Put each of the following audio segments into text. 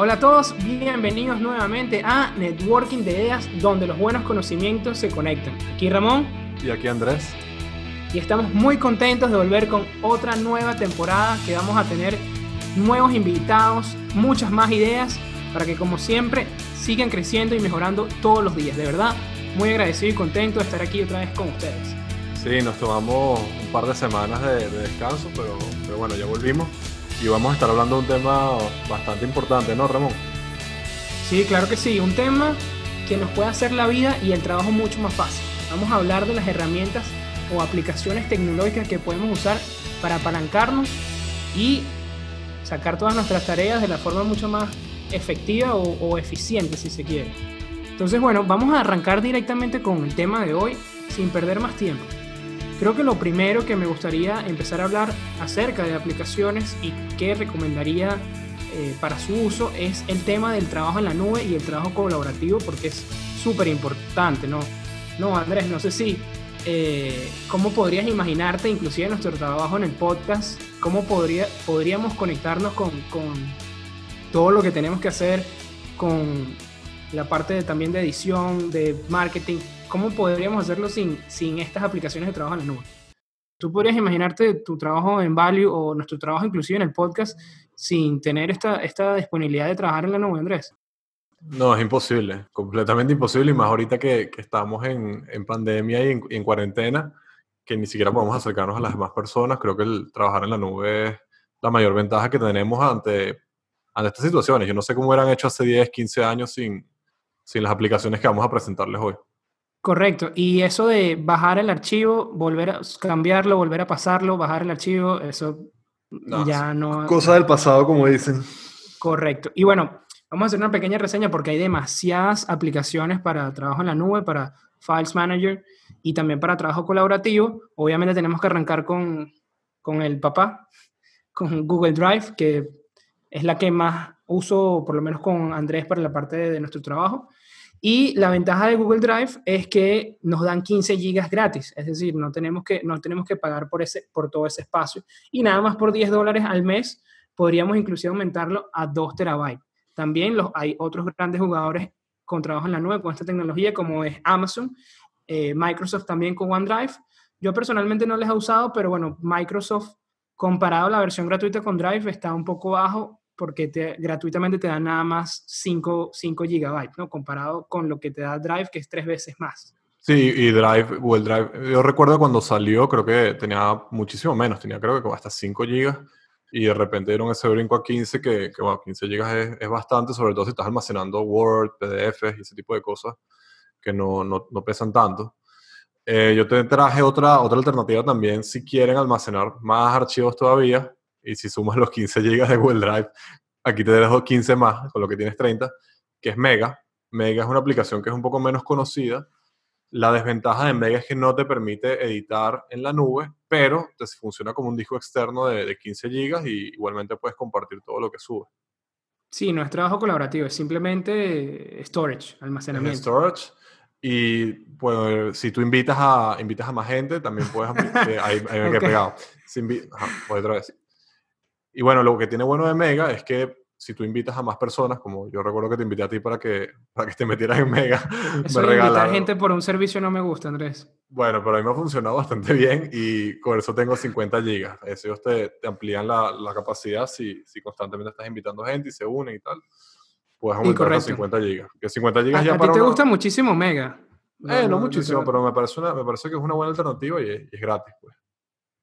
Hola a todos, bienvenidos nuevamente a Networking de Ideas, donde los buenos conocimientos se conectan. Aquí Ramón. Y aquí Andrés. Y estamos muy contentos de volver con otra nueva temporada que vamos a tener nuevos invitados, muchas más ideas, para que como siempre sigan creciendo y mejorando todos los días. De verdad, muy agradecido y contento de estar aquí otra vez con ustedes. Sí, nos tomamos un par de semanas de, descanso, pero, pero bueno, ya volvimos y vamos a estar hablando de un tema bastante importante, ¿no, Ramón? Sí, claro que sí, un tema que nos puede hacer la vida y el trabajo mucho más fácil. Vamos a hablar de las herramientas o aplicaciones tecnológicas que podemos usar para apalancarnos y sacar todas nuestras tareas de la forma mucho más efectiva o, o, eficiente, si se quiere. Entonces, bueno, vamos a arrancar directamente con el tema de hoy sin perder más tiempo. Creo que lo primero que me gustaría empezar a hablar acerca de aplicaciones y qué recomendaría eh, para su uso es el tema del trabajo en la nube y el trabajo colaborativo porque es súper importante, ¿no? No, Andrés, no sé si, eh, ¿cómo podrías imaginarte, inclusive nuestro trabajo en el podcast, cómo podría, podríamos conectarnos con, con todo lo que tenemos que hacer, con la parte de, también de edición, de marketing, ¿cómo podríamos hacerlo sin, sin estas aplicaciones de trabajo en la nube? ¿Tú podrías imaginarte tu trabajo en Value o nuestro trabajo inclusive en el podcast sin tener esta, esta disponibilidad de trabajar en la nube, Andrés? No, es imposible, completamente imposible, y más ahorita que, estamos en, en, pandemia y en, en, cuarentena, que ni siquiera podemos acercarnos a las demás personas. Creo que el trabajar en la nube es la mayor ventaja que tenemos ante, ante estas situaciones. Yo no sé cómo hubieran hecho hace 10, 15 años sin, sin las aplicaciones que vamos a presentarles hoy. Correcto. Y eso de bajar el archivo, volver a cambiarlo, volver a pasarlo, bajar el archivo, eso ya no. Cosa del pasado, como dicen. Correcto. Y bueno, vamos a hacer una pequeña reseña porque hay demasiadas aplicaciones para trabajo en la nube, para Files Manager y también para trabajo colaborativo. Obviamente tenemos que arrancar con, con el papá, con Google Drive, que es la que más uso, por lo menos con Andrés, para la parte de, de nuestro trabajo. Y la ventaja de Google Drive es que nos dan 15 gigas gratis, es decir, no tenemos que, no tenemos que pagar por, ese, por todo ese espacio. Y nada más por 10 dólares al mes podríamos inclusive aumentarlo a 2 terabytes. También los, hay otros grandes jugadores con trabajo en la nube con esta tecnología, como es Amazon, eh, Microsoft también con OneDrive. Yo personalmente no les he usado, pero bueno, Microsoft comparado a la versión gratuita con Drive está un poco bajo porque te, gratuitamente te da nada más 5, 5 gigabytes, ¿no? Comparado con lo que te da Drive, que es tres veces más. Sí, y Drive, Google Drive, yo recuerdo cuando salió, creo que tenía muchísimo menos, tenía creo que hasta 5 gigas, y de repente dieron ese brinco a 15, que, que bueno, 15 gigas es, es, bastante, sobre todo si estás almacenando Word, PDFs y ese tipo de cosas que no, no, no pesan tanto. Eh, yo te traje otra, otra alternativa también, si quieren almacenar más archivos todavía, y si sumas los 15 GB de Google Drive, aquí te dejo 15 más, con lo que tienes 30, que es Mega. Mega es una aplicación que es un poco menos conocida. La desventaja de Mega es que no te permite editar en la nube, pero te funciona como un disco externo de, de 15 GB y igualmente puedes compartir todo lo que sube. Sí, no es trabajo colaborativo, es simplemente storage, almacenamiento. Es storage. Y pues, si tú invitas a, invitas a más gente, también puedes. ahí, ahí me quedé pegado. Si Ajá, otra vez. Y bueno, lo que tiene bueno de Mega es que si tú invitas a más personas, como yo recuerdo que te invité a ti para que, para que te metieras en Mega, Eso me de invitar gente por un servicio no me gusta, Andrés. Bueno, pero a mí me ha funcionado bastante bien y con eso tengo 50 gigas. Ellos te, te amplían la, la, capacidad si, si constantemente estás invitando gente y se unen y tal. Puedes aumentar a 50 gigas. Que 50 gigas a, ya a para ti te una... gusta muchísimo Mega. Eh, no, no muchísimo, pero me parece, una, me parece que es una buena alternativa y es, y es gratis, pues.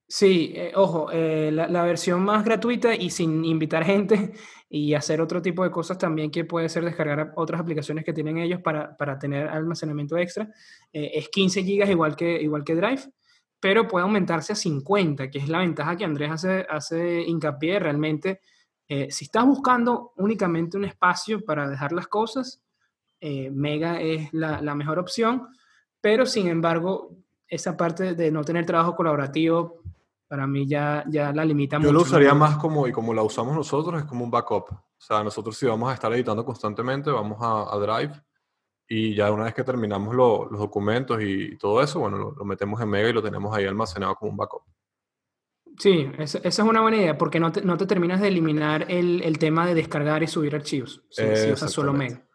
Sí, eh, ojo, eh, la, la, versión más gratuita y sin invitar gente y hacer otro tipo de cosas también que puede ser descargar otras aplicaciones que tienen ellos para, para tener almacenamiento extra, eh, es 15 gigas igual que, igual que Drive, pero puede aumentarse a 50, que es la ventaja que Andrés hace, hace hincapié realmente. Si estás buscando únicamente un espacio para dejar las cosas, Mega es la, la mejor opción, pero sin embargo, esa parte de no tener trabajo colaborativo para mí ya, ya la limita Yo mucho. Yo lo usaría ¿no? más como, y como la usamos nosotros, es como un backup. O sea, nosotros si vamos a estar editando constantemente, vamos a, a Drive y ya una vez que terminamos lo, los documentos y todo eso, bueno, lo, lo, metemos en Mega y lo tenemos ahí almacenado como un backup. Sí, esa, es una buena idea porque no te, no te terminas de eliminar el, el, tema de descargar y subir archivos. Si, si usas solo Mega.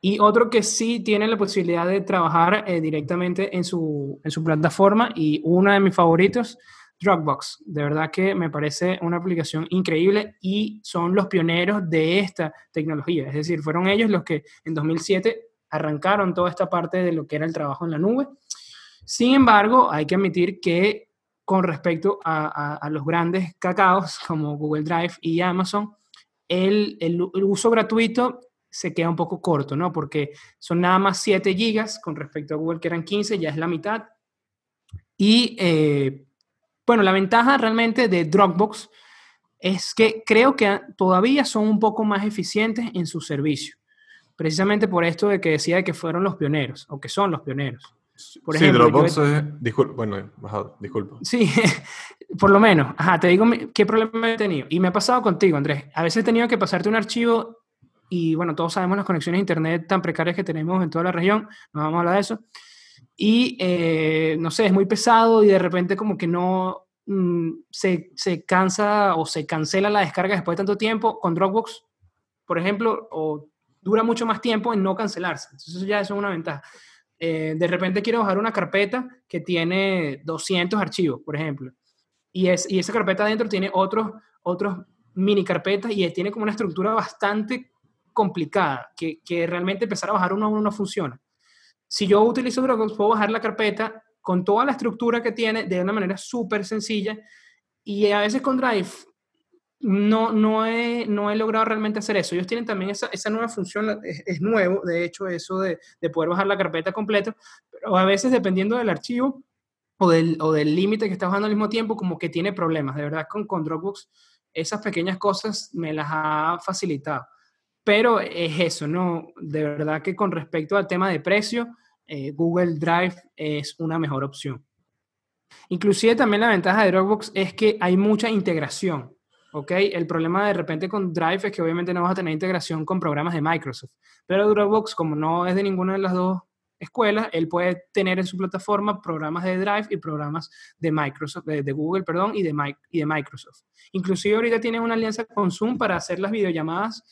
Y otro que sí tiene la posibilidad de trabajar eh, directamente en su, en su plataforma y uno de mis favoritos, Dropbox. De verdad que me parece una aplicación increíble y son los pioneros de esta tecnología. Es decir, fueron ellos los que en 2007 arrancaron toda esta parte de lo que era el trabajo en la nube. Sin embargo, hay que admitir que con respecto a, los grandes cacaos como Google Drive y Amazon, el, el, uso gratuito se queda un poco corto, ¿no? Porque son nada más 7 gigas con respecto a Google que eran 15, ya es la mitad. Y eh, bueno, la ventaja realmente de Dropbox es que creo que todavía son un poco más eficientes en su servicio. Precisamente por esto de que decía que fueron los pioneros, o que son los pioneros. Por sí, Dropbox es... Disculpa, bueno, disculpa. Sí, por lo menos. Ajá, te digo qué problema he tenido. Y me ha pasado contigo, Andrés. A veces he tenido que pasarte un archivo y, bueno, todos sabemos las conexiones a Internet tan precarias que tenemos en toda la región. No vamos a hablar de eso y eh, no sé, es muy pesado y de repente como que no mm, se, se, cansa o se cancela la descarga después de tanto tiempo. Con Dropbox, por ejemplo, o dura mucho más tiempo en no cancelarse. Entonces ya es una ventaja. Eh, de repente quiero bajar una carpeta que tiene 200 archivos, por ejemplo, y, es, y esa carpeta adentro tiene otros, otros mini carpetas y tiene como una estructura bastante complicada, que, que realmente empezar a bajar uno a uno no funciona si yo utilizo Dropbox, puedo bajar la carpeta con toda la estructura que tiene de una manera súper sencilla y a veces con Drive no, no, he, no he logrado realmente hacer eso. Ellos tienen también esa, esa nueva función, es, nuevo, de hecho, eso de, de, poder bajar la carpeta completa, pero a veces dependiendo del archivo o del o límite que está bajando al mismo tiempo, como que tiene problemas. De verdad, con, con Dropbox, esas pequeñas cosas me las ha facilitado. Pero es eso, ¿no? De verdad que con respecto al tema de precio, eh, Google Drive es una mejor opción. Inclusive también la ventaja de Dropbox es que hay mucha integración, ¿ok? El problema de repente con Drive es que obviamente no vas a tener integración con programas de Microsoft, pero Dropbox, como no es de ninguna de las dos escuelas, él puede tener en su plataforma programas de Drive y programas de Microsoft, de, Google, perdón, y de, y de Microsoft. Inclusive ahorita tienen una alianza con Zoom para hacer las videollamadas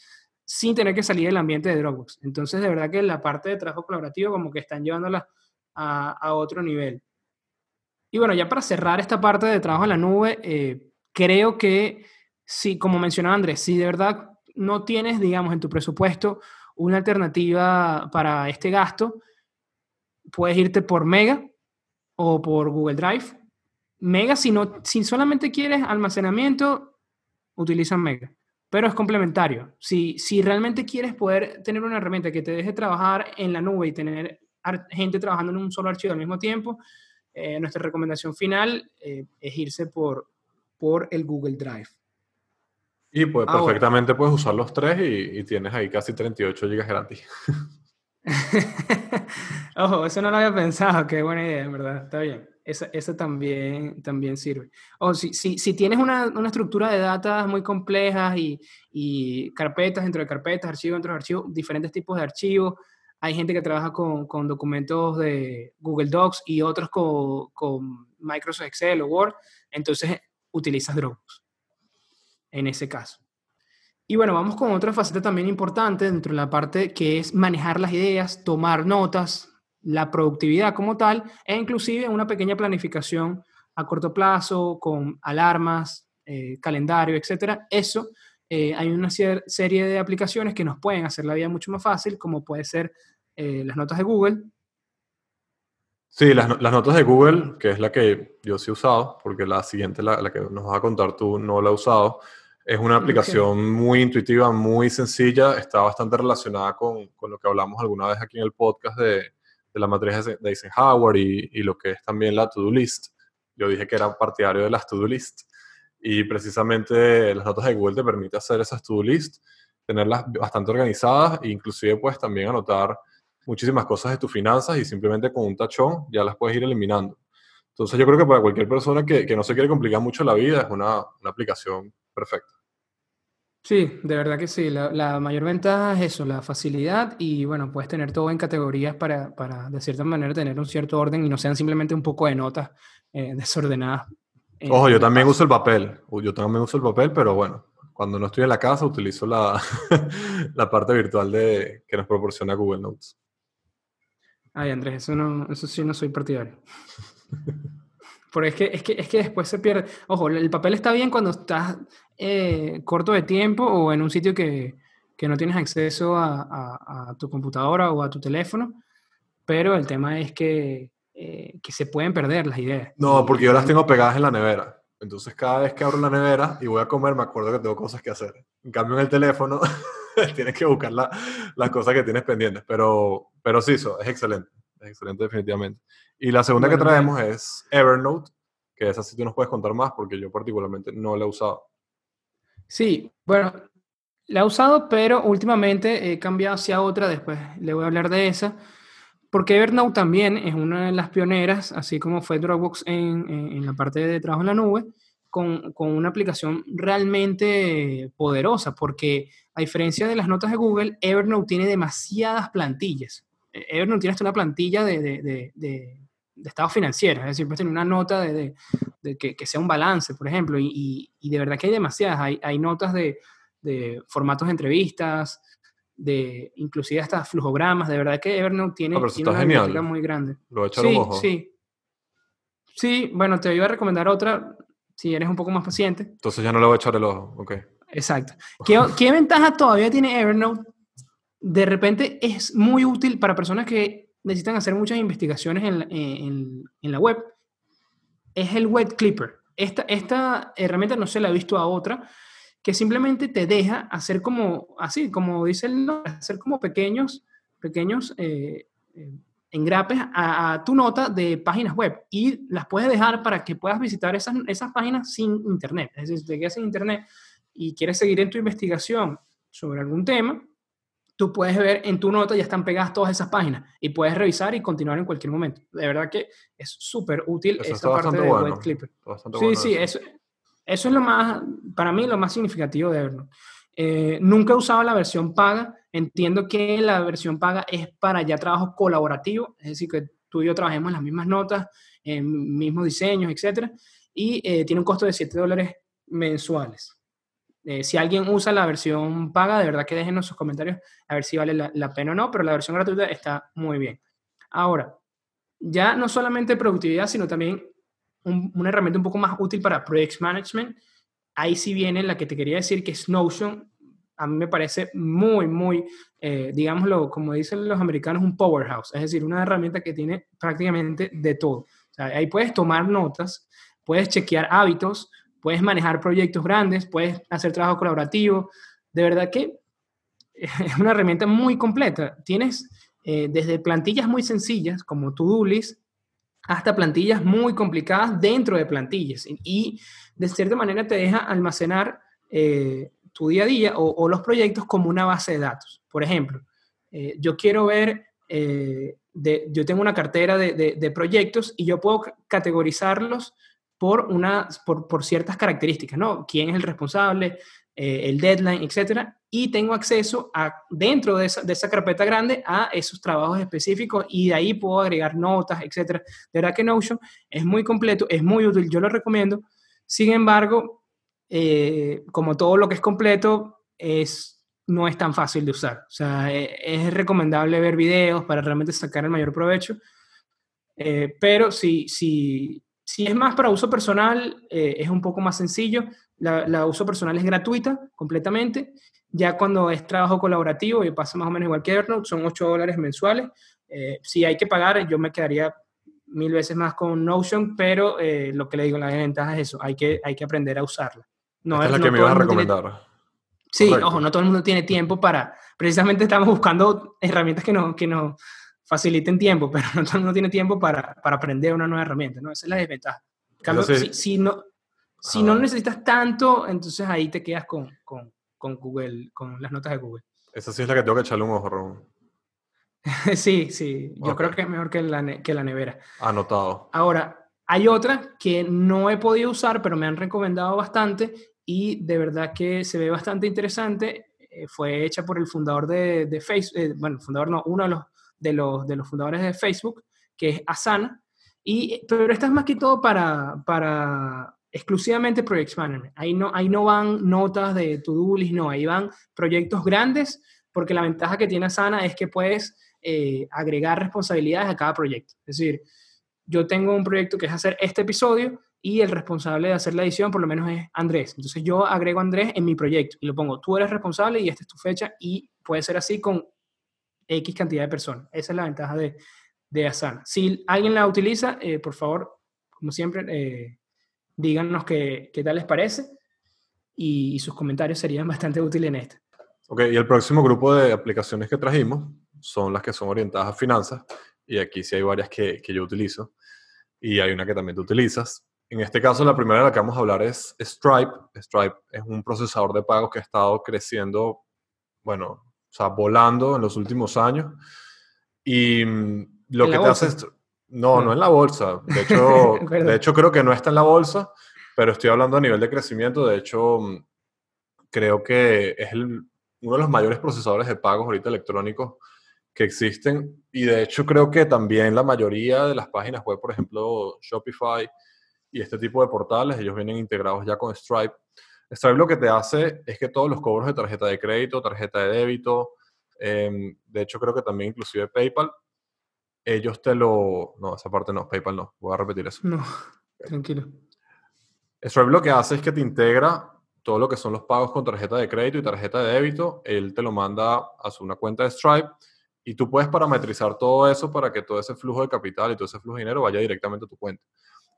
sin tener que salir del ambiente de Dropbox. Entonces, de verdad que la parte de trabajo colaborativo como que están llevándola a, otro nivel. Y bueno, ya para cerrar esta parte de trabajo en la nube, eh, creo que si, como mencionaba Andrés, si de verdad no tienes, digamos, en tu presupuesto una alternativa para este gasto, puedes irte por Mega o por Google Drive. Mega, si, no, si solamente quieres almacenamiento, utiliza Mega pero es complementario. Si, si realmente quieres poder tener una herramienta que te deje trabajar en la nube y tener gente trabajando en un solo archivo al mismo tiempo, eh, nuestra recomendación final eh, es irse por, por el Google Drive. Y pues perfectamente puedes usar los tres y, tienes ahí casi 38 GB gratis. Ojo, eso no lo había pensado, qué buena idea, en verdad, está bien esa, también, también sirve. O si, si, si tienes una, una, estructura de datos muy complejas y, y, carpetas dentro de carpetas, archivos dentro de archivos, diferentes tipos de archivos, hay gente que trabaja con, con documentos de Google Docs y otros con, con, Microsoft Excel o Word, entonces utilizas Dropbox en ese caso. Y bueno, vamos con otra faceta también importante dentro de la parte que es manejar las ideas, tomar notas, la productividad como tal e inclusive una pequeña planificación a corto plazo con alarmas, eh, calendario, etcétera. Eso eh, hay una serie de aplicaciones que nos pueden hacer la vida mucho más fácil, como puede ser eh, las notas de Google. Sí, las, notas de Google, que es la que yo sí he usado, porque la siguiente, la, que nos vas a contar tú, no la he usado. Es una aplicación muy intuitiva, muy sencilla, está bastante relacionada con, con, lo que hablamos alguna vez aquí en el podcast de, de la matriz de Eisenhower y, y lo que es también la to-do list. Yo dije que era partidario de las to-do list y precisamente las notas de Google te permite hacer esas to-do list, tenerlas bastante organizadas e inclusive puedes también anotar muchísimas cosas de tus finanzas y simplemente con un tachón ya las puedes ir eliminando. Entonces yo creo que para cualquier persona que, que no se quiere complicar mucho la vida es una, una aplicación perfecta. Sí, de verdad que sí. La, mayor ventaja es eso, la facilidad y bueno, puedes tener todo en categorías para, para de cierta manera tener un cierto orden y no sean simplemente un poco de notas eh, desordenadas Ojo, yo también uso el papel. Yo también uso el papel, pero bueno, cuando no estoy en la casa utilizo la, la parte virtual de, que nos proporciona Google Notes. Ay, Andrés, eso, no, eso sí no soy partidario. Porque es que, es, que, es que después se pierde. Ojo, el papel está bien cuando estás eh, corto de tiempo o en un sitio que, que no tienes acceso a, a, tu computadora o a tu teléfono, pero el tema es que, eh, que se pueden perder las ideas. No, porque yo las tengo pegadas en la nevera. Entonces cada vez que abro la nevera y voy a comer me acuerdo que tengo cosas que hacer. En cambio en el teléfono tienes que buscar las cosas que tienes pendientes. Pero, pero sí, eso es excelente. Es excelente definitivamente. Y la segunda que traemos es Evernote, que esa sí tú nos puedes contar más porque yo particularmente no la he usado. Sí, bueno, la he usado, pero últimamente he cambiado hacia otra, después le voy a hablar de esa, porque Evernote también es una de las pioneras, así como fue Dropbox en, en, la parte de trabajo en la nube, con, con, una aplicación realmente poderosa, porque a diferencia de las notas de Google, Evernote tiene demasiadas plantillas. Evernote tiene hasta una plantilla de, de, de, de estado financiero, es decir, puedes tener una nota de, que, que, sea un balance, por ejemplo, y, y, de verdad que hay demasiadas. Hay, hay notas de, formatos de entrevistas, de inclusive hasta flujogramas. De verdad que Evernote tiene, ah, tiene una biblioteca muy grande. Lo he echado sí, ojo. Sí, sí. bueno, te iba a recomendar otra si eres un poco más paciente. Entonces ya no le voy a echar el ojo, ok. Exacto. ¿Qué, ¿Qué ventaja todavía tiene Evernote? De repente es muy útil para personas que necesitan hacer muchas investigaciones en, en, en la web, es el Web Clipper. Esta, esta herramienta no se la he visto a otra, que simplemente te deja hacer como, así, como dice el nombre, hacer como pequeños, pequeños eh, eh, engrapes a, a, tu nota de páginas web y las puedes dejar para que puedas visitar esas, esas páginas sin internet. Es decir, si te quedas sin internet y quieres seguir en tu investigación sobre algún tema, tú puedes ver en tu nota, ya están pegadas todas esas páginas y puedes revisar y continuar en cualquier momento. De verdad que es súper útil eso esta parte de bueno. Web Clipper. sí, bueno sí, eso. Eso, es lo más, para mí, lo más significativo de Evernote. Eh, nunca he usado la versión paga. Entiendo que la versión paga es para ya trabajo colaborativo, es decir, que tú y yo trabajemos en las mismas notas, en mismos diseños, etc. Y eh, tiene un costo de 7 dólares mensuales. Eh, si alguien usa la versión paga, de verdad que déjenos sus comentarios a ver si vale la, pena o no, pero la versión gratuita está muy bien. Ahora, ya no solamente productividad, sino también un, una herramienta un poco más útil para Project Management. Ahí sí viene la que te quería decir, que es Notion. A mí me parece muy, muy, eh, digámoslo, como dicen los americanos, un powerhouse. Es decir, una herramienta que tiene prácticamente de todo. Ahí puedes tomar notas, puedes chequear hábitos, puedes manejar proyectos grandes, puedes hacer trabajo colaborativo. De verdad que es una herramienta muy completa. Tienes eh, desde plantillas muy sencillas como To-Do List hasta plantillas muy complicadas dentro de plantillas. Y de cierta manera te deja almacenar eh, tu día a día o, los proyectos como una base de datos. Por ejemplo, eh, yo quiero ver, yo tengo una cartera de, proyectos y yo puedo categorizarlos por, una, por, por ciertas características, ¿no? ¿Quién es el responsable? Eh, el deadline, etcétera, y tengo acceso a, dentro de esa, de esa, carpeta grande a esos trabajos específicos y de ahí puedo agregar notas, etcétera. De verdad que Notion es muy completo, es muy útil, yo lo recomiendo. Sin embargo, eh, como todo lo que es completo, es, no es tan fácil de usar. O sea, eh, es recomendable ver videos para realmente sacar el mayor provecho. Eh, pero si, si, si es más para uso personal, eh, es un poco más sencillo. La, la, uso personal es gratuita completamente. Ya cuando es trabajo colaborativo, y pasa más o menos igual que Evernote, son 8 dólares mensuales. Eh, si hay que pagar, yo me quedaría mil veces más con Notion, pero eh, lo que le digo, la ventaja es eso, hay que, hay que aprender a usarla. No, Esta es la no que me ibas a recomendar. Tiene... Sí, Correcto. ojo, no todo el mundo tiene tiempo para, precisamente estamos buscando herramientas que nos, que nos faciliten tiempo, pero no todo el mundo tiene tiempo para, para aprender una nueva herramienta, ¿no? Esa es la desventaja. Cambio, si, si, no, si no necesitas tanto, entonces ahí te quedas con, con, con, Google, con las notas de Google. Esa sí es la que tengo que echarle un ojo, Ramón. sí, sí. Yo okay. creo que es mejor que la, que la nevera. Anotado. Ahora, hay otra que no he podido usar, pero me han recomendado bastante y de verdad que se ve bastante interesante. Eh, fue hecha por el fundador de, de Facebook, eh, bueno, fundador no, uno de los, de, los, de los fundadores de Facebook, que es Asana. Y, pero esta es más que todo para, para exclusivamente Project Management. Ahí no, ahí no van notas de to-do list, no, ahí van proyectos grandes, porque la ventaja que tiene Asana es que puedes eh, agregar responsabilidades a cada proyecto. Es decir, yo tengo un proyecto que es hacer este episodio y el responsable de hacer la edición por lo menos es Andrés. Entonces yo agrego a Andrés en mi proyecto y lo pongo, tú eres responsable y esta es tu fecha y puede ser así con X cantidad de personas. Esa es la ventaja de, de Asana. Si alguien la utiliza, eh, por favor, como siempre, eh, díganos qué, qué, tal les parece y, sus comentarios serían bastante útiles en esto. Ok, y el próximo grupo de aplicaciones que trajimos son las que son orientadas a finanzas y aquí sí hay varias que, que yo utilizo y hay una que también tú utilizas. En este caso, la primera de la que vamos a hablar es Stripe. Stripe es un procesador de pagos que ha estado creciendo, bueno, o sea, volando en los últimos años. Y mm, lo que te hace es... No, no en la bolsa. De hecho, de hecho, creo que no está en la bolsa, pero estoy hablando a nivel de crecimiento. De hecho, mm, creo que es uno de los mayores procesadores de pagos ahorita electrónicos que existen. Y de hecho, creo que también la mayoría de las páginas web, por ejemplo, Shopify y este tipo de portales, ellos vienen integrados ya con Stripe. Stripe lo que te hace es que todos los cobros de tarjeta de crédito, tarjeta de débito, em, de hecho creo que también inclusive PayPal, ellos te lo... No, esa parte no, PayPal no, voy a repetir eso. No, tranquilo. Stripe lo que hace es que te integra todo lo que son los pagos con tarjeta de crédito y tarjeta de débito, él te lo manda a su una cuenta de Stripe y tú puedes parametrizar todo eso para que todo ese flujo de capital y todo ese flujo de dinero vaya directamente a tu cuenta.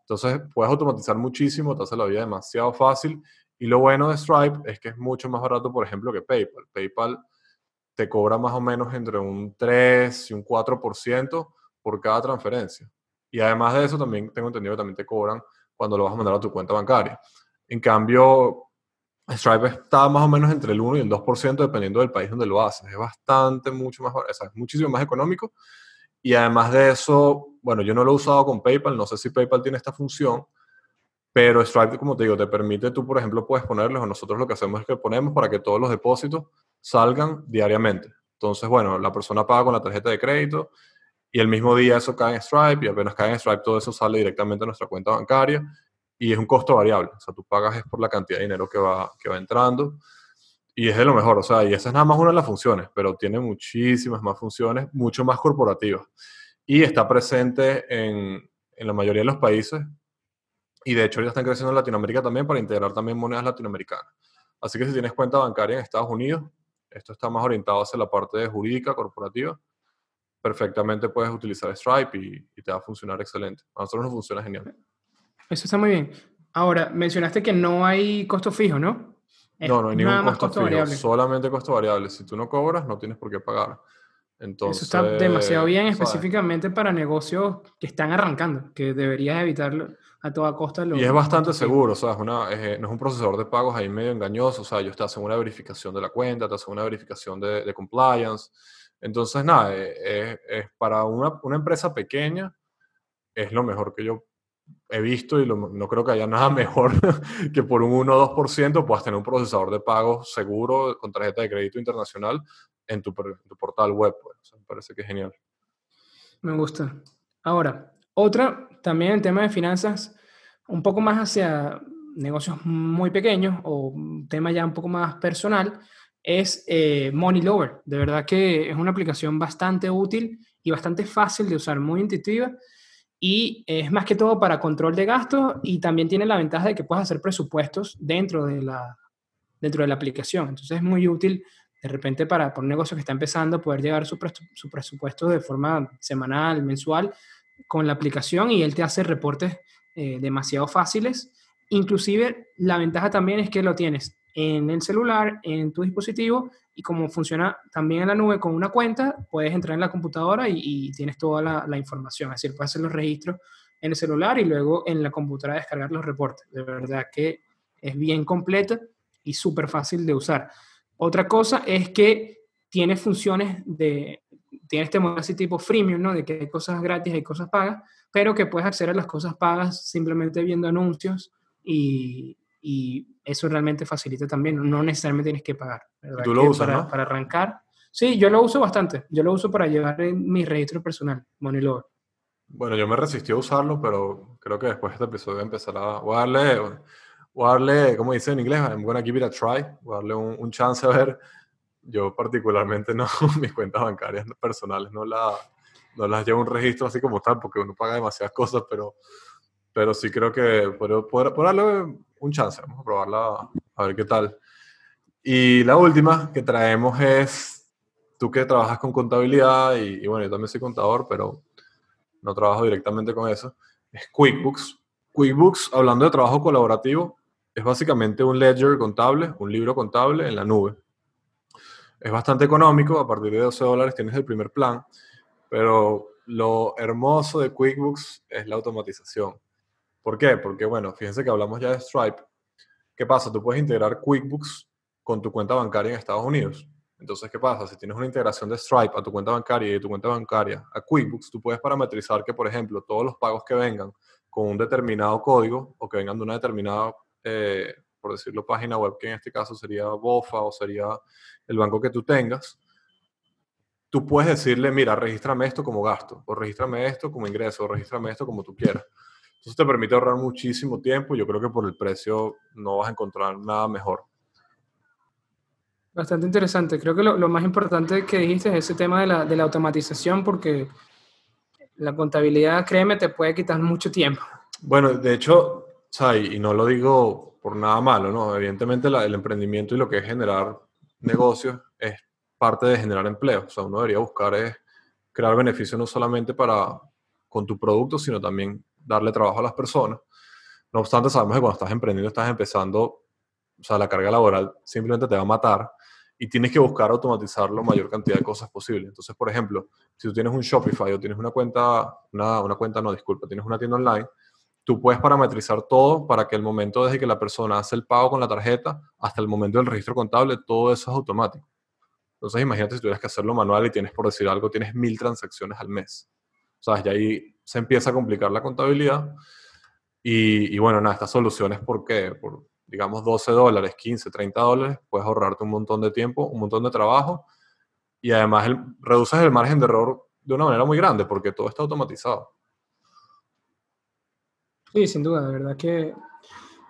Entonces puedes automatizar muchísimo, te hace la vida demasiado fácil. Y lo bueno de Stripe es que es mucho más barato, por ejemplo, que PayPal. PayPal te cobra más o menos entre un 3 y un 4% por cada transferencia. Y además de eso, también tengo entendido que también te cobran cuando lo vas a mandar a tu cuenta bancaria. En cambio, Stripe está más o menos entre el 1 y el 2% dependiendo del país donde lo haces. Es bastante, mucho más, o sea, es muchísimo más económico. Y además de eso, bueno, yo no lo he usado con PayPal, no sé si PayPal tiene esta función, pero Stripe, como te digo, te permite, tú por ejemplo puedes ponerles, o nosotros lo que hacemos es que ponemos para que todos los depósitos salgan diariamente. Entonces, bueno, la persona paga con la tarjeta de crédito y el mismo día eso cae en Stripe y apenas cae en Stripe todo eso sale directamente a nuestra cuenta bancaria y es un costo variable. O sea, tú pagas es por la cantidad de dinero que va, que va entrando y es de lo mejor. O sea, y esa es nada más una de las funciones, pero tiene muchísimas más funciones, mucho más corporativas y está presente en, en la mayoría de los países y de hecho ya están creciendo en Latinoamérica también para integrar también monedas latinoamericanas. Así que si tienes cuenta bancaria en Estados Unidos, esto está más orientado hacia la parte jurídica, corporativa, perfectamente puedes utilizar Stripe y, te va a funcionar excelente. A nosotros nos funciona genial. Eso está muy bien. Ahora, mencionaste que no hay costo fijo, ¿no? No, no hay ningún costo, fijo, variable. solamente costo variable. Si tú no cobras, no tienes por qué pagar. Entonces, Eso está demasiado bien, específicamente para negocios que están arrancando, que deberías evitarlo a toda costa. y es bastante seguro, o sea, es una, es, no es un procesador de pagos ahí medio engañoso, o sea, ellos te hacen una verificación de la cuenta, te hacen una verificación de, de compliance. Entonces, nada, es, es para una, una, empresa pequeña, es lo mejor que yo he visto y no creo que haya nada mejor que por un 1 o 2% puedas tener un procesador de pagos seguro con tarjeta de crédito internacional en tu, tu portal web. Pues. me parece que es genial. Me gusta. Ahora, otra, también el tema de finanzas, un poco más hacia negocios muy pequeños o un tema ya un poco más personal, es eh, Money Lover. De verdad que es una aplicación bastante útil y bastante fácil de usar, muy intuitiva. Y es más que todo para control de gastos y también tiene la ventaja de que puedes hacer presupuestos dentro de la, dentro de la aplicación. Entonces es muy útil de repente para, por un negocio que está empezando poder llevar su, su presupuesto de forma semanal, mensual con la aplicación y él te hace reportes eh, demasiado fáciles. Inclusive la ventaja también es que lo tienes en el celular, en tu dispositivo y como funciona también en la nube con una cuenta, puedes entrar en la computadora y, tienes toda la, información. Es decir, puedes hacer los registros en el celular y luego en la computadora descargar los reportes. De verdad que es bien completa y súper fácil de usar. Otra cosa es que tiene funciones de, tiene este modelo así tipo freemium, ¿no? De que hay cosas gratis, hay cosas pagas, pero que puedes acceder a las cosas pagas simplemente viendo anuncios y, y eso realmente facilita también, no necesariamente tienes que pagar. ¿Tú lo usas, para, para arrancar. Sí, yo lo uso bastante. Yo lo uso para llevar mi registro personal, MoneyLover. Bueno, yo me resistí a usarlo, pero creo que después de este episodio empezará a darle, voy a darle, como dice en inglés, I'm gonna give it a try, voy a darle un, un chance a ver. Yo particularmente no, mis cuentas bancarias personales no, la, no las llevo un registro así como tal, porque uno paga demasiadas cosas, pero, pero sí creo que por, por, darle un chance, vamos a probarla a ver qué tal. Y la última que traemos es, tú que trabajas con contabilidad, y, y bueno, yo también soy contador, pero no trabajo directamente con eso, es QuickBooks. QuickBooks, hablando de trabajo colaborativo, es básicamente un ledger contable, un libro contable en la nube. Es bastante económico, a partir de 12 dólares tienes el primer plan, pero lo hermoso de QuickBooks es la automatización. ¿Por qué? Porque, bueno, fíjense que hablamos ya de Stripe. ¿Qué pasa? Tú puedes integrar QuickBooks con tu cuenta bancaria en Estados Unidos. Entonces, ¿qué pasa? Si tienes una integración de Stripe a tu cuenta bancaria y de tu cuenta bancaria a QuickBooks, tú puedes parametrizar que, por ejemplo, todos los pagos que vengan con un determinado código o que vengan de una determinada, eh, por decirlo, página web, que en este caso sería BOFA o sería el banco que tú tengas, tú puedes decirle, mira, regístrame esto como gasto, o regístrame esto como ingreso, o regístrame esto como tú quieras. Entonces te permite ahorrar muchísimo tiempo. Yo creo que por el precio no vas a encontrar nada mejor. Bastante interesante. Creo que lo, más importante que dijiste es ese tema de la, de la, automatización, porque la contabilidad, créeme, te puede quitar mucho tiempo. Bueno, de hecho, y no lo digo por nada malo, ¿no? Evidentemente el emprendimiento y lo que es generar negocios es parte de generar empleo. O sea, uno debería buscar es crear beneficios no solamente para con tu producto, sino también darle trabajo a las personas. No obstante, sabemos que cuando estás emprendiendo, estás empezando, o sea, la carga laboral simplemente te va a matar y tienes que buscar automatizar la mayor cantidad de cosas posible. Entonces, por ejemplo, si tú tienes un Shopify o tienes una cuenta, una, una cuenta, no, disculpa, tienes una tienda online, tú puedes parametrizar todo para que el momento desde que la persona hace el pago con la tarjeta hasta el momento del registro contable, todo eso es automático. Entonces, imagínate si tuvieras que hacerlo manual y tienes, por decir algo, tienes mil transacciones al mes. O sea, y ahí se empieza a complicar la contabilidad. Y, y bueno, nada, estas soluciones, ¿por qué? Por, digamos, 12 dólares, 15, 30 dólares, puedes ahorrarte un montón de tiempo, un montón de trabajo y además reduces el margen de error de una manera muy grande porque todo está automatizado. Sí, sin duda, de verdad que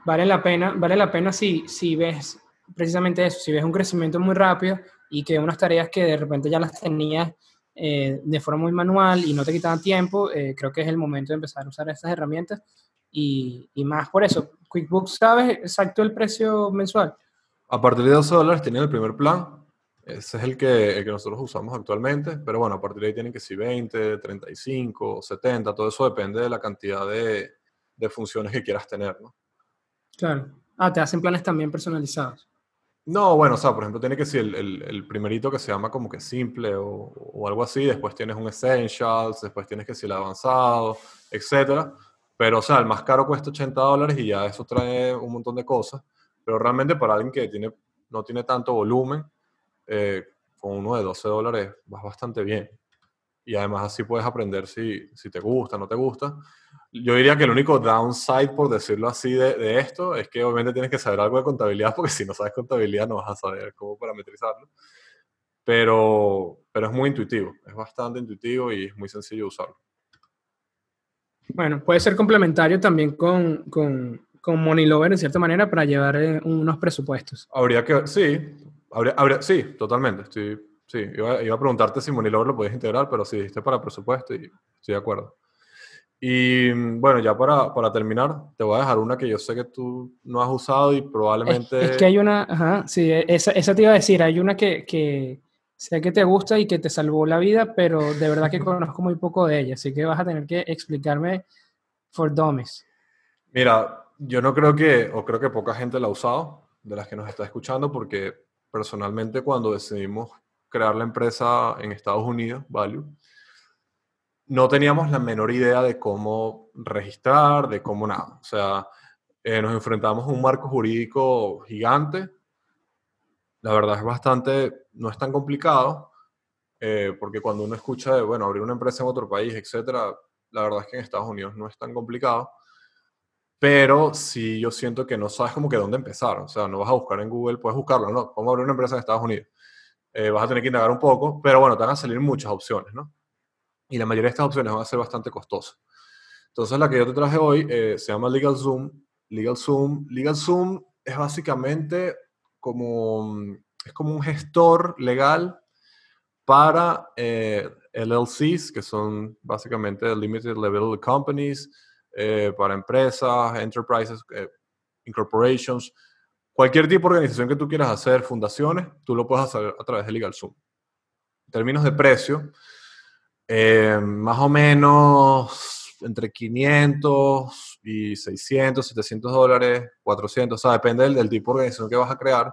vale la pena, vale la pena si, si ves precisamente eso, si ves un crecimiento muy rápido y que unas tareas que de repente ya las tenías eh, de forma muy manual y no te quitaban tiempo, eh, creo que es el momento de empezar a usar estas herramientas y, y, más por eso. QuickBooks, ¿sabes exacto el precio mensual? A partir de 12 dólares tienen el primer plan. Ese es el que, el que nosotros usamos actualmente. Pero bueno, a partir de ahí tienen que ser 20, 35, 70. Todo eso depende de la cantidad de, de funciones que quieras tener, ¿no? Claro. Ah, te hacen planes también personalizados. No, bueno, o sea, por ejemplo, tiene que ser el, el, el, primerito que se llama como que simple o, o, algo así, después tienes un Essentials, después tienes que ser el avanzado, etcétera. Pero, o sea, el más caro cuesta 80 dólares y ya eso trae un montón de cosas. Pero realmente para alguien que tiene, no tiene tanto volumen, eh, con uno de 12 dólares vas bastante bien. Y además así puedes aprender si, si te gusta, no te gusta. Yo diría que el único downside, por decirlo así, de, de, esto es que obviamente tienes que saber algo de contabilidad, porque si no sabes contabilidad no vas a saber cómo parametrizarlo. Pero, pero es muy intuitivo, es bastante intuitivo y es muy sencillo usarlo. Bueno, puede ser complementario también con, con, con Money Lover en cierta manera para llevar eh, unos presupuestos. Habría que, sí, habría, habría, sí, totalmente. Estoy, sí, iba, iba, a preguntarte si Money Lover lo podías integrar, pero sí, dijiste para presupuesto y estoy de acuerdo. Y bueno, ya para, para, terminar, te voy a dejar una que yo sé que tú no has usado y probablemente... Es, es que hay una, ajá, sí, esa, esa, te iba a decir, hay una que, que, sé que te gusta y que te salvó la vida, pero de verdad que conozco muy poco de ella, así que vas a tener que explicarme for dummies. Mira, yo no creo que, o creo que poca gente la ha usado, de las que nos está escuchando, porque personalmente cuando decidimos crear la empresa en Estados Unidos, Value, no teníamos la menor idea de cómo registrar, de cómo nada. O sea, eh, nos enfrentamos a un marco jurídico gigante la verdad es bastante, no es tan complicado, eh, porque cuando uno escucha de, bueno, abrir una empresa en otro país, etcétera, la verdad es que en Estados Unidos no es tan complicado, pero sí yo siento que no sabes como que dónde empezar, o sea, no vas a buscar en Google, puedes buscarlo, ¿no? ¿Cómo abrir una empresa en Estados Unidos? Eh, vas a tener que indagar un poco, pero bueno, te van a salir muchas opciones, ¿no? Y la mayoría de estas opciones van a ser bastante costosas. Entonces la que yo te traje hoy eh, se llama LegalZoom. LegalZoom, LegalZoom es básicamente como, es como un gestor legal para eh, LLCs, que son básicamente Limited Level Companies, eh, para empresas, enterprises, eh, incorporations, cualquier tipo de organización que tú quieras hacer, fundaciones, tú lo puedes hacer a través de LegalZoom. En términos de precio, eh, más o menos entre 500 y 600, 700 dólares, 400, o sea, depende del, del tipo de organización que vas a crear.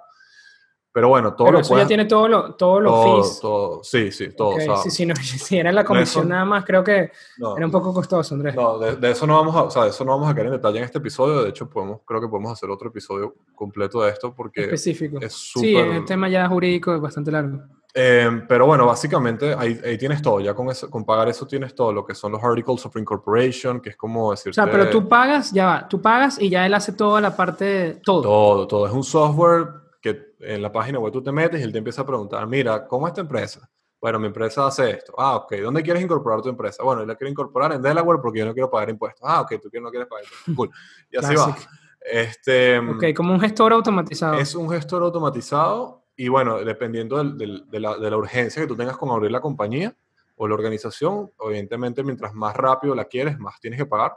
Pero bueno, todo Pero lo eso puedes- ya tiene todos los todo los todo, fees. todo, sí, sí, todo. Ok, o sea, si, si no- si era la comisión eso- nada más, creo que no, era un poco costoso, Andrés. No, de, de eso no vamos a, o sea, de eso no vamos a caer en detalle en este episodio. De hecho, podemos, creo que podemos hacer otro episodio completo de esto porque específico. es Sí, súper. es un tema ya jurídico es bastante largo. Eh, pero bueno, básicamente ahí, ahí tienes todo. Ya con, eso, con pagar eso tienes todo lo que son los Articles of Incorporation, que es como decirte. O sea, pero tú pagas, ya va, tú pagas y ya él hace toda la parte, todo. Todo, todo. Es un software que en la página web tú te metes y él te empieza a preguntar, mira, ¿cómo es tu empresa? Bueno, mi empresa hace esto. Ah, ok. ¿Dónde quieres incorporar tu empresa? Bueno, yo la quiero incorporar en Delaware porque yo no quiero pagar impuestos. Ah, ok, tú no quieres pagar impuestos. Cool. Y así va. Este, Ok, como un gestor automatizado. Es un gestor automatizado y bueno, dependiendo del- del- de, la, de la urgencia que tú tengas con abrir la compañía o la organización, evidentemente mientras más rápido la quieres, más tienes que pagar.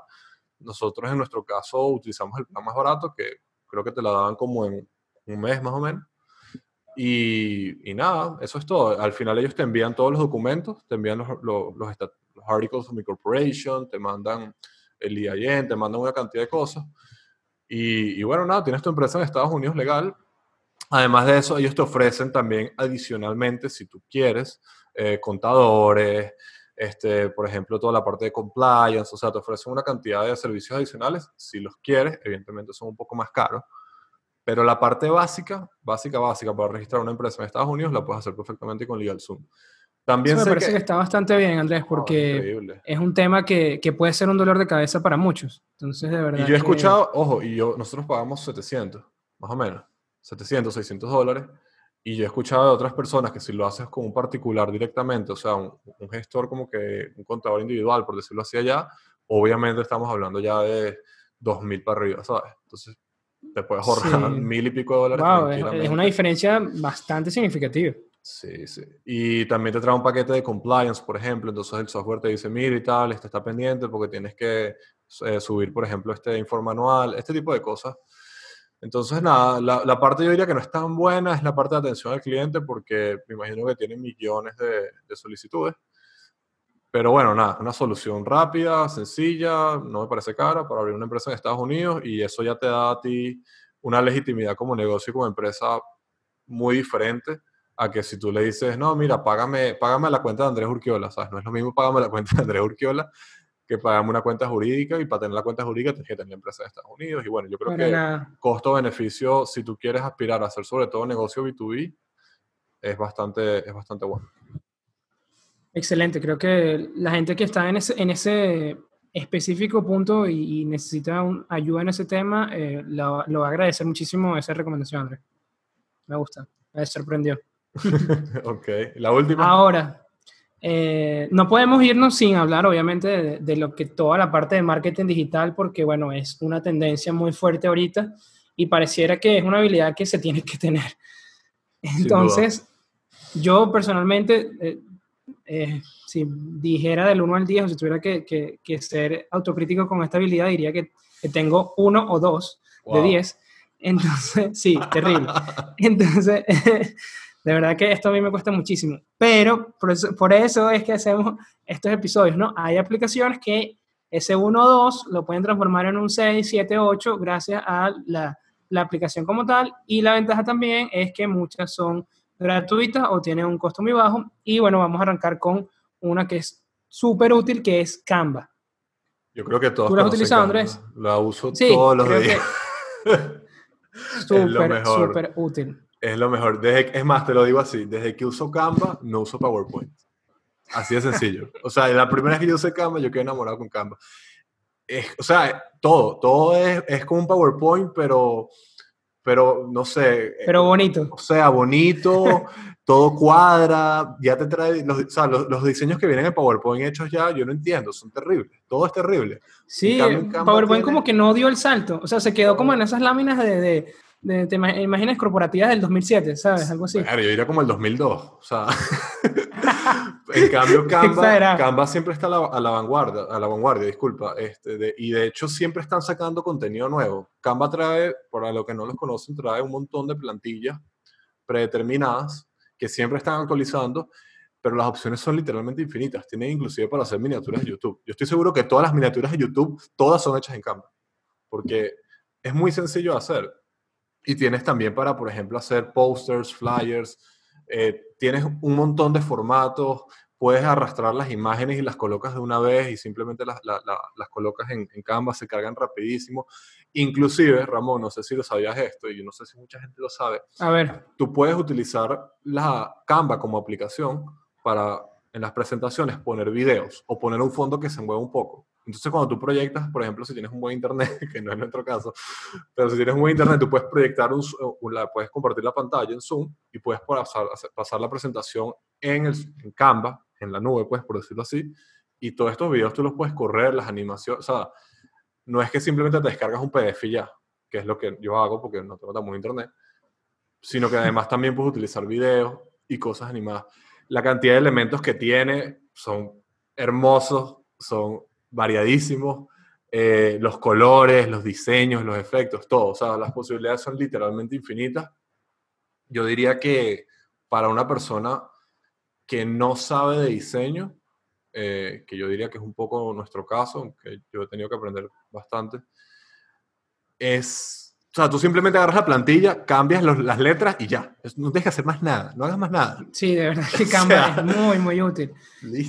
Nosotros en nuestro caso utilizamos el plan más barato, que creo que te la daban como en un mes más o menos. Y, y nada, eso es todo. Al final ellos te envían todos los documentos, te envían los, los, los, los Articles of Incorporation, te mandan el IAN, te mandan una cantidad de cosas. Y, y bueno, nada, tienes tu empresa en Estados Unidos legal. Además de eso, ellos te ofrecen también adicionalmente, si tú quieres, eh, contadores, este, por ejemplo, toda la parte de compliance, o sea, te ofrecen una cantidad de servicios adicionales, si los quieres, evidentemente son un poco más caros, pero la parte básica, básica, básica para registrar una empresa en Estados Unidos la puedes hacer perfectamente con LegalZoom. También Eso me parece que... está bastante bien, Andrés, No, porque increíble. es un tema que, que puede ser un dolor de cabeza para muchos. Entonces, de verdad. Y yo he que- escuchado, ojo, y yo, nosotros pagamos 700, más o menos, 700, 600 dólares, y yo he escuchado de otras personas que si lo haces con un particular directamente, o sea, un, un gestor como que un contador individual, por decirlo así allá, obviamente estamos hablando ya de 2.000 para arriba, ¿sabes? Entonces, te puedes ahorrar Sí. mil y pico de dólares. Wow, es, tranquilamente. es una diferencia bastante significativa. Sí, sí. Y también te trae un paquete de compliance, por ejemplo. Entonces el software te dice, mira y tal, este está pendiente porque tienes que eh, subir, por ejemplo, este informe anual, este tipo de cosas. Entonces, nada, la, la parte yo diría que no es tan buena es la parte de atención al cliente porque me imagino que tienen millones de, de solicitudes. Pero bueno, nada, una solución rápida, sencilla, no me parece cara para abrir una empresa en Estados Unidos y eso ya te da a ti una legitimidad como negocio y como empresa muy diferente a que si tú le dices, no, mira, págame, págame la cuenta de Andrés Urquiola, ¿sabes? No es lo mismo págame la cuenta de Andrés Urquiola que pagarme una cuenta jurídica y para tener la cuenta jurídica tienes que tener la empresa de Estados Unidos. Y bueno, yo creo que costo-beneficio, si tú quieres aspirar a hacer sobre todo negocio B2B, es bastante, es bastante bueno. Excelente, creo que la gente que está en ese, en ese específico punto y, y necesita un- ayuda en ese tema, eh, lo, lo va a agradecer muchísimo esa recomendación, Andrés. Me gusta, me sorprendió. ok, la última. Ahora, eh, no podemos irnos sin hablar, obviamente, de, de lo que toda la parte de marketing digital, porque, bueno, es una tendencia muy fuerte ahorita y pareciera que es una habilidad que se tiene que tener. Entonces, yo personalmente, eh, eh, si dijera del 1 al 10, o si tuviera que, que- que ser autocrítico con esta habilidad, diría que, que tengo uno o dos Wow. de 10. Entonces, sí, terrible. Entonces, de verdad que esto a mí me cuesta muchísimo. Pero por eso, por eso es que hacemos estos episodios, ¿no? Hay aplicaciones que ese 1 o 2 lo pueden transformar en un 6, 7, 8 gracias a la, la aplicación como tal. Y la ventaja también es que muchas son gratuitas o tienen un costo muy bajo. Y bueno, vamos a arrancar con una que es súper útil, que es Canva. Yo creo que todos ¿Tú la has utilizado, Canva. Andrés? La uso Sí, todos los días. Súper, mejor. súper útil. Es lo mejor. Desde, es más, te lo digo así. Desde que uso Canva, no uso PowerPoint. Así de sencillo. O sea, la primera vez que yo usé Canva, yo quedé enamorado con Canva. Es- o sea, todo, todo es, es como un PowerPoint, pero pero no sé. Pero bonito. O sea, bonito, todo cuadra, ya te trae, los, o sea, los, los, diseños que vienen en PowerPoint hechos ya, yo no entiendo, son terribles, todo es terrible. Sí, PowerPoint como que no dio el salto, o sea, se quedó como en esas láminas de, de, de, imágenes corporativas del 2007, ¿sabes? Algo así. Claro, yo diría como el 2002, o sea, en cambio Canva, Canva siempre está a la, a la, vanguardia, a la vanguardia, disculpa, este, y de hecho siempre están sacando contenido nuevo. Canva trae, para los que no los conocen, trae un montón de plantillas predeterminadas que siempre están actualizando, pero las opciones son literalmente infinitas. Tienen inclusive para hacer miniaturas de YouTube. Yo estoy seguro que todas las miniaturas de YouTube, todas son hechas en Canva, porque es muy sencillo de hacer. Y tienes también para, por ejemplo, hacer posters, flyers, eh, tienes un montón de formatos, puedes arrastrar las imágenes y las colocas de una vez y simplemente las, las, colocas en, en, Canva, se cargan rapidísimo. Inclusive, Ramón, no sé si lo sabías esto y yo no sé si mucha gente lo sabe. A ver. Tú puedes utilizar la Canva como aplicación para en las presentaciones poner videos o poner un fondo que se mueva un poco. Entonces, cuando tú proyectas, por ejemplo, si tienes un buen internet, que no es nuestro caso, pero si tienes un buen internet, tú puedes proyectar, un, la, puedes compartir la pantalla en Zoom y puedes pasar, pasar la presentación en, el, en Canva, en la nube, pues, por decirlo así, y todos estos videos tú los puedes correr, las animaciones, o sea, no es que simplemente te descargas un PDF y ya, que es lo que yo hago porque no tengo tan buen internet, sino que además también puedes utilizar videos y cosas animadas. La cantidad de elementos que tiene son hermosos, son variadísimos, eh, los colores, los diseños, los efectos, todo. O sea, las posibilidades son literalmente infinitas. Yo diría que para una persona que no sabe de diseño, eh, que yo diría que es un poco nuestro caso, aunque yo he tenido que aprender bastante, es o sea, tú simplemente agarras la plantilla, cambias las letras y ya. No dejas hacer más nada, no hagas más nada. Sí, de verdad que Canva es muy, muy útil.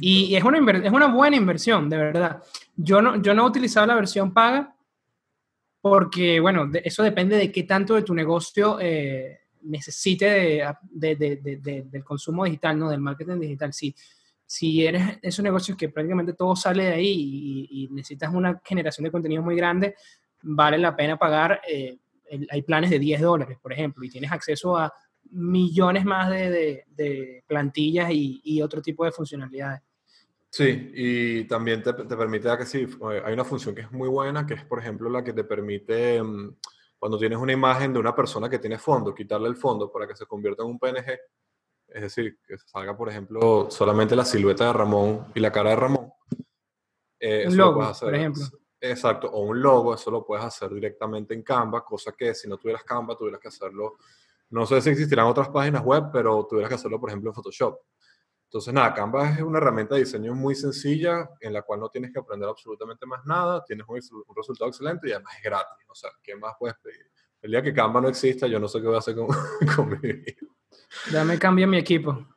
Y, es, una es una buena inversión, de verdad. Yo no, yo no he utilizado la versión paga porque, bueno, eso depende de qué tanto de tu negocio eh, necesite de, de, del consumo digital, ¿no? Del marketing digital. Si, si eres esos negocios que prácticamente todo sale de ahí y, y necesitas una generación de contenido muy grande, vale la pena pagar. Eh, hay planes de 10 dólares, por ejemplo, y tienes acceso a millones más de, plantillas y, otro tipo de funcionalidades. Sí, y también te, permite que sí, hay una función que es muy buena, que es, por ejemplo, la que te permite, mm, cuando tienes una imagen de una persona que tiene fondo, quitarle el fondo para que se convierta en un PNG. Es decir, que salga, por ejemplo, solamente la silueta de Ramón y la cara de Ramón. Eh, un logo, por ejemplo. Exacto, o un logo, eso lo puedes hacer directamente en Canva, cosa que si no tuvieras Canva, tuvieras que hacerlo, no sé si existirán otras páginas web, pero tuvieras que hacerlo, por ejemplo, en Photoshop. Entonces, nada, Canva es una herramienta de diseño muy sencilla, en la cual no tienes que aprender absolutamente más nada, tienes un, resultado excelente y además es gratis. O sea, ¿qué más puedes pedir? El día que Canva no exista, yo no sé qué voy a hacer con, con mi vida. Dame cambio mi equipo.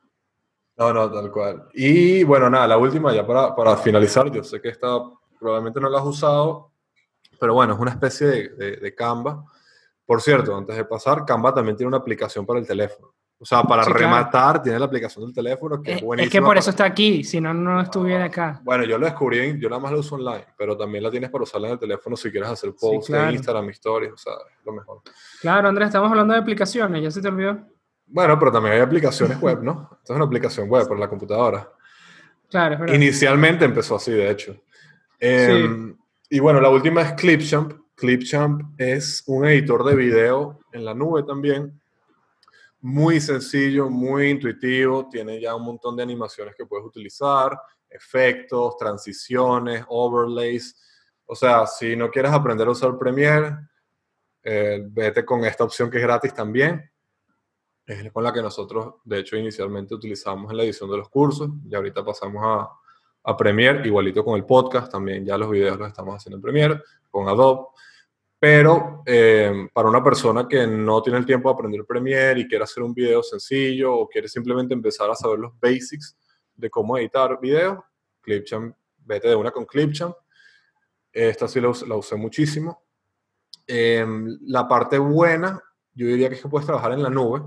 No, no, tal cual. Y bueno, nada, la última, ya para, para finalizar, yo sé que esta probablemente no lo has usado, pero bueno, es una especie de, de, Canva. Por cierto, antes de pasar, Canva también tiene una aplicación para el teléfono. O sea, para rematar, tiene la aplicación del teléfono que es, buenísima. Es que por eso está aquí, si no, no estuviera acá. Bueno, yo lo descubrí, yo nada más lo uso online, pero también la tienes para usarla en el teléfono si quieres hacer posts de Instagram, stories, o sea, es lo mejor. Claro, Andrés, estamos hablando de aplicaciones, ya se te olvidó. Bueno, pero también hay aplicaciones web, ¿no? Esta es una aplicación web por la computadora. Claro, es verdad. Inicialmente empezó así, de hecho. Em, y bueno, la última es Clipchamp. Clipchamp es un editor de video en la nube también. Muy sencillo, muy intuitivo. Tiene ya un montón de animaciones que puedes utilizar, efectos, transiciones, overlays. O sea, si no quieres aprender a usar Premiere, eh, vete con esta opción que es gratis también. Es con la que nosotros, de hecho, inicialmente utilizamos en la edición de los cursos y ahorita pasamos a, a Premiere, igualito con el podcast, también ya los videos los estamos haciendo en Premiere, con Adobe. Pero eh, para una persona que no tiene el tiempo de aprender Premiere y quiere hacer un video sencillo o quiere simplemente empezar a saber los basics de cómo editar videos, Clipchamp, vete de una con Clipchamp. Esta sí la, usé muchísimo. Em, la parte buena, yo diría que es que puedes trabajar en la nube.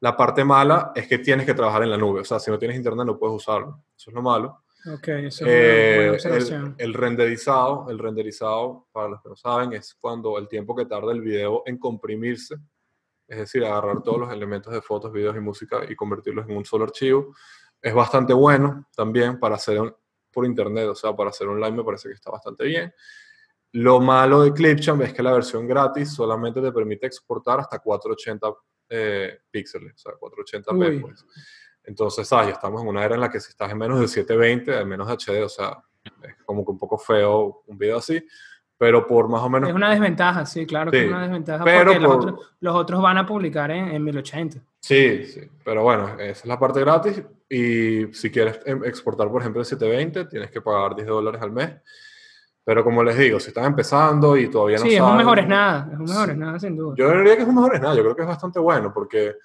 La parte mala es que tienes que trabajar en la nube. O sea, si no tienes internet no puedes usarlo. Eso es lo malo. Ok, eso es eh, el, renderizado, el renderizado, para los que no saben, es cuando el tiempo que tarda el video en comprimirse es decir, agarrar todos los elementos de fotos, videos y música y convertirlos en un solo archivo. Es bastante bueno también para hacer por internet, o sea, para hacer online me parece que está bastante bien. Lo malo de Clipchamp es que la versión gratis solamente te permite exportar hasta 480 eh, píxeles, o sea, 480p. Pues. Entonces, ya estamos en una era en la que si estás en menos de 720, en menos de HD, o sea, es como que un poco feo un video así, pero por más o menos... Es una desventaja, sí, claro que es una desventaja, pero porque los, otros, los, otros, van a publicar en, en 1080. Sí, sí, pero bueno, esa es la parte gratis y si quieres em, exportar, por ejemplo, el 720, tienes que pagar 10 dólares al mes. Pero como les digo, si están empezando y todavía no sí, saben... Sí, es un mejor es nada, es un mejor es nada, sin duda. Yo diría que es un mejor es nada, yo creo que es bastante bueno porque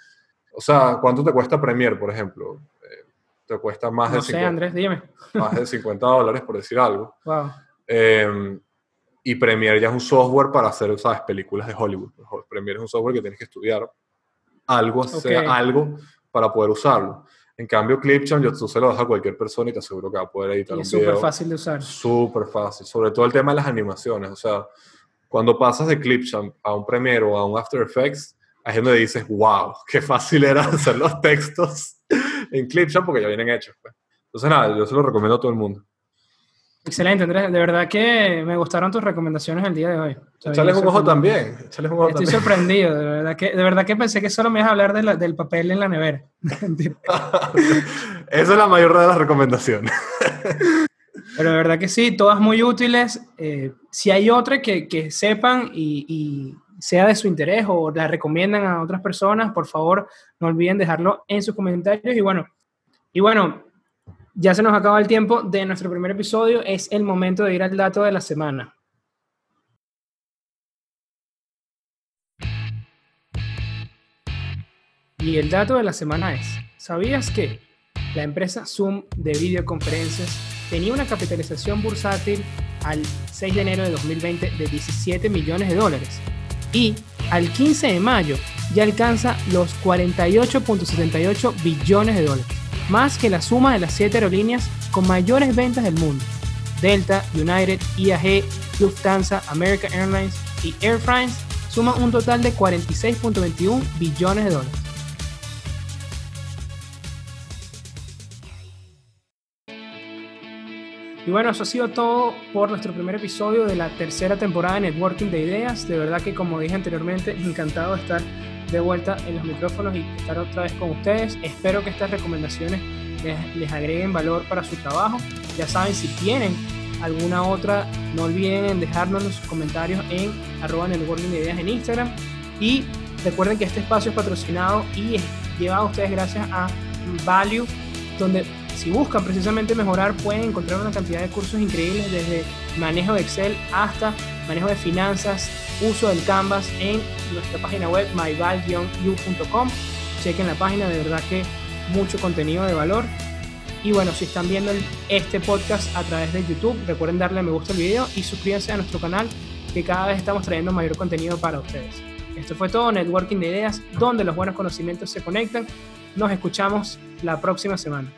o sea, ¿cuánto te cuesta Premiere, por ejemplo? Eh, te cuesta más no de sé, Andrés, dime. Más de 50 dólares, por decir algo. Em, y Premiere ya es un software para hacer, ¿sabes? Películas de Hollywood. Premiere es un software que tienes que estudiar algo, sea algo, para poder usarlo. En cambio, Clipchamp, yo, tú se lo das a cualquier persona y te aseguro que va a poder editar y un es súper fácil de usar. Súper fácil. Sobre todo el tema de las animaciones. O sea, cuando pasas de Clipchamp a un Premiere o a un After Effects, hay donde dices, wow, qué fácil era hacer los textos en Clipchamp porque ya vienen hechos. Pues. Entonces, nada, yo se lo recomiendo a todo el mundo. Excelente, Andrés. De verdad que me gustaron tus recomendaciones el día de hoy. Échales un ojo también. un ojo Estoy sorprendido. De verdad, que, de verdad que pensé que solo me ibas a hablar del papel en la nevera. Esa es la mayor de las recomendaciones. Pero de verdad que sí, todas muy útiles. Eh, si hay otra que, que sepan y sea de su interés o la recomiendan a otras personas, por favor, no olviden dejarlo en sus comentarios. Y bueno, y bueno, ya se nos acaba el tiempo de nuestro primer episodio. Es el momento de ir al dato de la semana. Y el dato de la semana es, ¿sabías que la empresa Zoom de videoconferencias tenía una capitalización bursátil al 6 de enero de 2020 de 17 millones de dólares? Y al 15 de mayo ya alcanza los 48.78 billones de dólares, más que la suma de las siete aerolíneas con mayores ventas del mundo. Delta, United, IAG, Lufthansa, American Airlines y Air France suman un total de 46.21 billones de dólares. Y bueno, eso ha sido todo por nuestro primer episodio de la tercera temporada de Networking de Ideas. De verdad que como dije anteriormente, encantado de estar de vuelta en los micrófonos y estar otra vez con ustedes. Espero que estas recomendaciones les, agreguen valor para su trabajo. Ya saben, si tienen alguna otra, no olviden dejarnos los comentarios en arroba networking de ideas en Instagram. Y recuerden que este espacio es patrocinado y es llevado a ustedes gracias a Value, donde si buscan precisamente mejorar, pueden encontrar una cantidad de cursos increíbles desde manejo de Excel hasta manejo de finanzas, uso del Canvas en nuestra página web myval-u.com. Chequen la página, de verdad que mucho contenido de valor. Y bueno, si están viendo este podcast a través de YouTube, recuerden darle me gusta al video y suscríbanse a nuestro canal que cada vez estamos trayendo mayor contenido para ustedes. Esto fue todo, Networking de Ideas, donde los buenos conocimientos se conectan. Nos escuchamos la próxima semana.